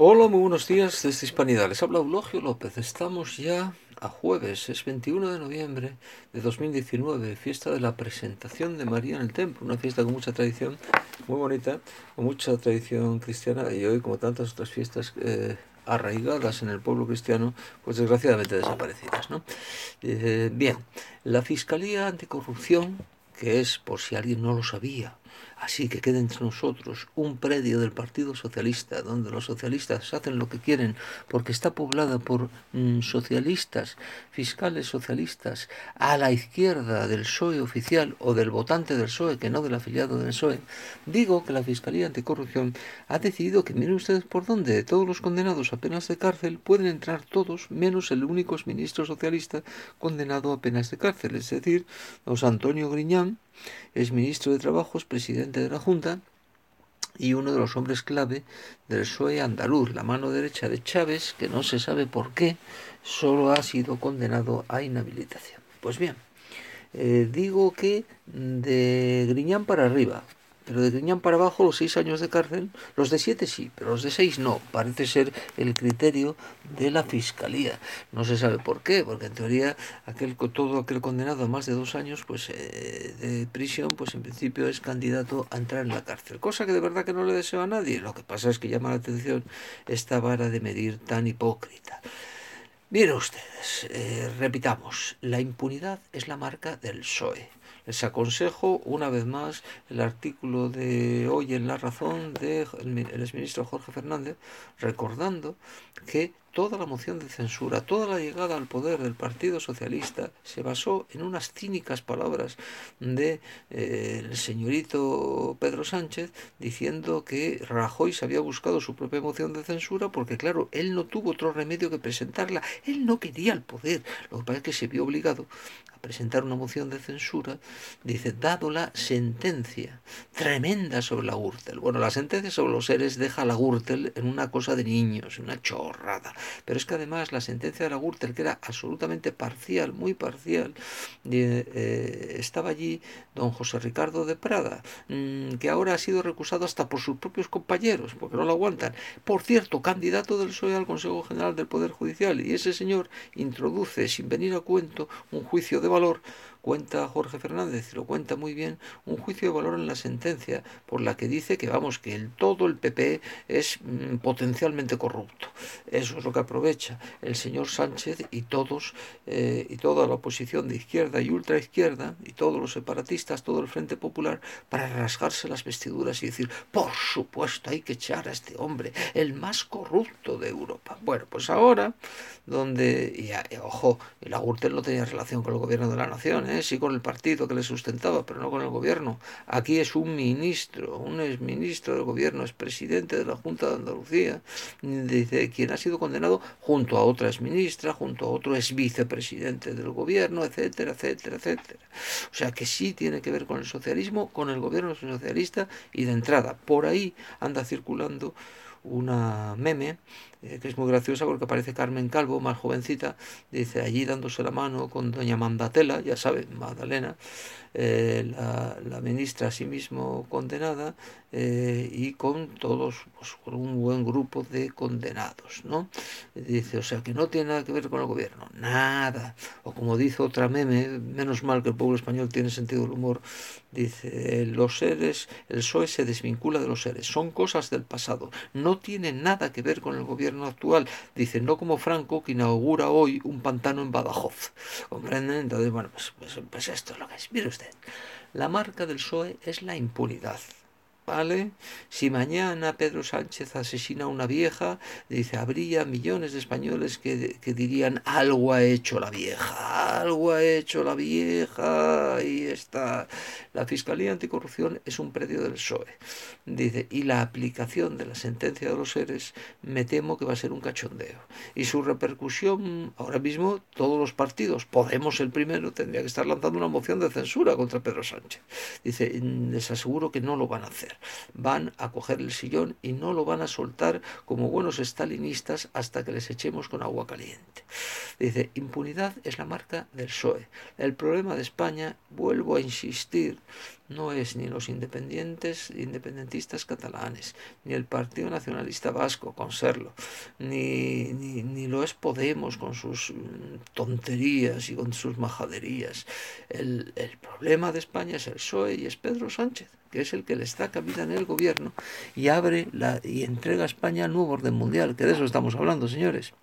Hola, muy buenos días desde Hispanidad. Les habla Eulogio López. Estamos ya a jueves, es 21 de noviembre de 2019, fiesta de la presentación de María en el templo, una fiesta con mucha tradición, muy bonita, con mucha tradición cristiana y hoy, como tantas otras fiestas eh, arraigadas en el pueblo cristiano, pues desgraciadamente desaparecidas. ¿no? Eh, bien, la Fiscalía Anticorrupción, que es, por si alguien no lo sabía, Así que queda entre nosotros un predio del Partido Socialista, donde los socialistas hacen lo que quieren, porque está poblada por mm, socialistas, fiscales socialistas, a la izquierda del PSOE oficial o del votante del PSOE, que no del afiliado del PSOE. Digo que la Fiscalía Anticorrupción ha decidido que miren ustedes por dónde todos los condenados a penas de cárcel pueden entrar todos, menos el único ministro socialista condenado a penas de cárcel, es decir, don Antonio Griñán, es ministro de Trabajos, presidente de la Junta y uno de los hombres clave del PSOE andaluz, la mano derecha de Chávez, que no se sabe por qué, solo ha sido condenado a inhabilitación. Pues bien, eh, digo que de Griñán para arriba, pero de Griñán para abajo los seis años de cárcel, los de siete sí, pero los de seis no. Parece ser el criterio de la fiscalía. No se sabe por qué, porque en teoría aquel todo aquel condenado a más de dos años pues eh, de prisión, pues en principio es candidato a entrar en la cárcel. Cosa que de verdad que no le deseo a nadie. Lo que pasa es que llama la atención esta vara de medir tan hipócrita. Miren ustedes, eh, repitamos, la impunidad es la marca del PSOE. Les aconsejo una vez más el artículo de hoy en La Razón del de exministro Jorge Fernández, recordando que toda la moción de censura, toda la llegada al poder del Partido Socialista se basó en unas cínicas palabras de eh, señorito Pedro Sánchez diciendo que Rajoy se había buscado su propia moción de censura porque claro, él no tuvo otro remedio que presentarla, él no quería el poder, lo que pasa es que se vio obligado a presentar una moción de censura, dice, dado la sentencia tremenda sobre la Gürtel. Bueno, la sentencia sobre los seres deja a la Gürtel en una cosa de niños, una chorrada. Pero es que además la sentencia de la Gürtel, que era absolutamente parcial, muy parcial, eh, estaba allí don José Ricardo de Prada, mm, que ahora ha sido recusado hasta por sus propios compañeros, porque no lo aguantan. Por cierto, candidato del PSOE al Consejo General del Poder Judicial, y ese señor introduce, sin venir a cuento, un juicio de valor cuenta Jorge Fernández, y lo cuenta muy bien, un juicio de valor en la sentencia por la que dice que vamos, que el, todo el PP es mm, potencialmente corrupto. Eso es lo que aprovecha el señor Sánchez y todos eh, y toda la oposición de izquierda y ultraizquierda y todos los separatistas, todo el Frente Popular para rasgarse las vestiduras y decir, por supuesto, hay que echar a este hombre, el más corrupto de Europa. Bueno, pues ahora, donde, y, ojo, el Agurtel no tenía relación con el gobierno de la nación, ¿eh? Sí con el partido que le sustentaba, pero no con el gobierno. Aquí es un ministro, un exministro del gobierno, es presidente de la Junta de Andalucía, dice quien ha sido condenado junto a otra exministra, junto a otro ex vicepresidente del gobierno, etcétera, etcétera, etcétera. O sea que sí tiene que ver con el socialismo, con el gobierno socialista y de entrada, por ahí anda circulando una meme eh, que es muy graciosa porque aparece Carmen Calvo, más jovencita, dice allí dándose la mano con doña Mandatela, ya saben, Magdalena, eh, la, la, ministra asimismo condenada, eh, y con todos, pues, con un buen grupo de condenados, ¿no? Dice, o sea, que no tiene nada que ver con el gobierno, nada. O como dice otra meme, menos mal que el pueblo español tiene sentido del humor, dice, los seres, el PSOE se desvincula de los seres, son cosas del pasado, no tiene nada que ver con el gobierno actual. Dice, no como Franco, que inaugura hoy un pantano en Badajoz. ¿Comprenden? Entonces, bueno, pues, pues, pues esto es lo que es. Mire usted, la marca del PSOE es la impunidad. ¿Vale? Si mañana Pedro Sánchez asesina a una vieja, dice, habría millones de españoles que, que, dirían, algo ha hecho la vieja, algo ha hecho la vieja, ahí está. La Fiscalía Anticorrupción es un predio del PSOE. Dice, y la aplicación de la sentencia de los seres, me temo que va a ser un cachondeo. Y su repercusión, ahora mismo, todos los partidos, Podemos el primero, tendría que estar lanzando una moción de censura contra Pedro Sánchez. Dice, les aseguro que no lo van a hacer van a coger el sillón y no lo van a soltar como buenos estalinistas hasta que les echemos con agua caliente. Dice, impunidad es la marca del PSOE. El problema de España, vuelvo a insistir, no es ni los independientes, independentistas catalanes, ni el Partido Nacionalista Vasco con serlo, ni, ni, ni lo es Podemos con sus mm, tonterías y con sus majaderías. El, el problema de España es el PSOE y es Pedro Sánchez que es el que le está cabida en el gobierno y abre la, y entrega a España al nuevo orden mundial, que de eso estamos hablando, señores.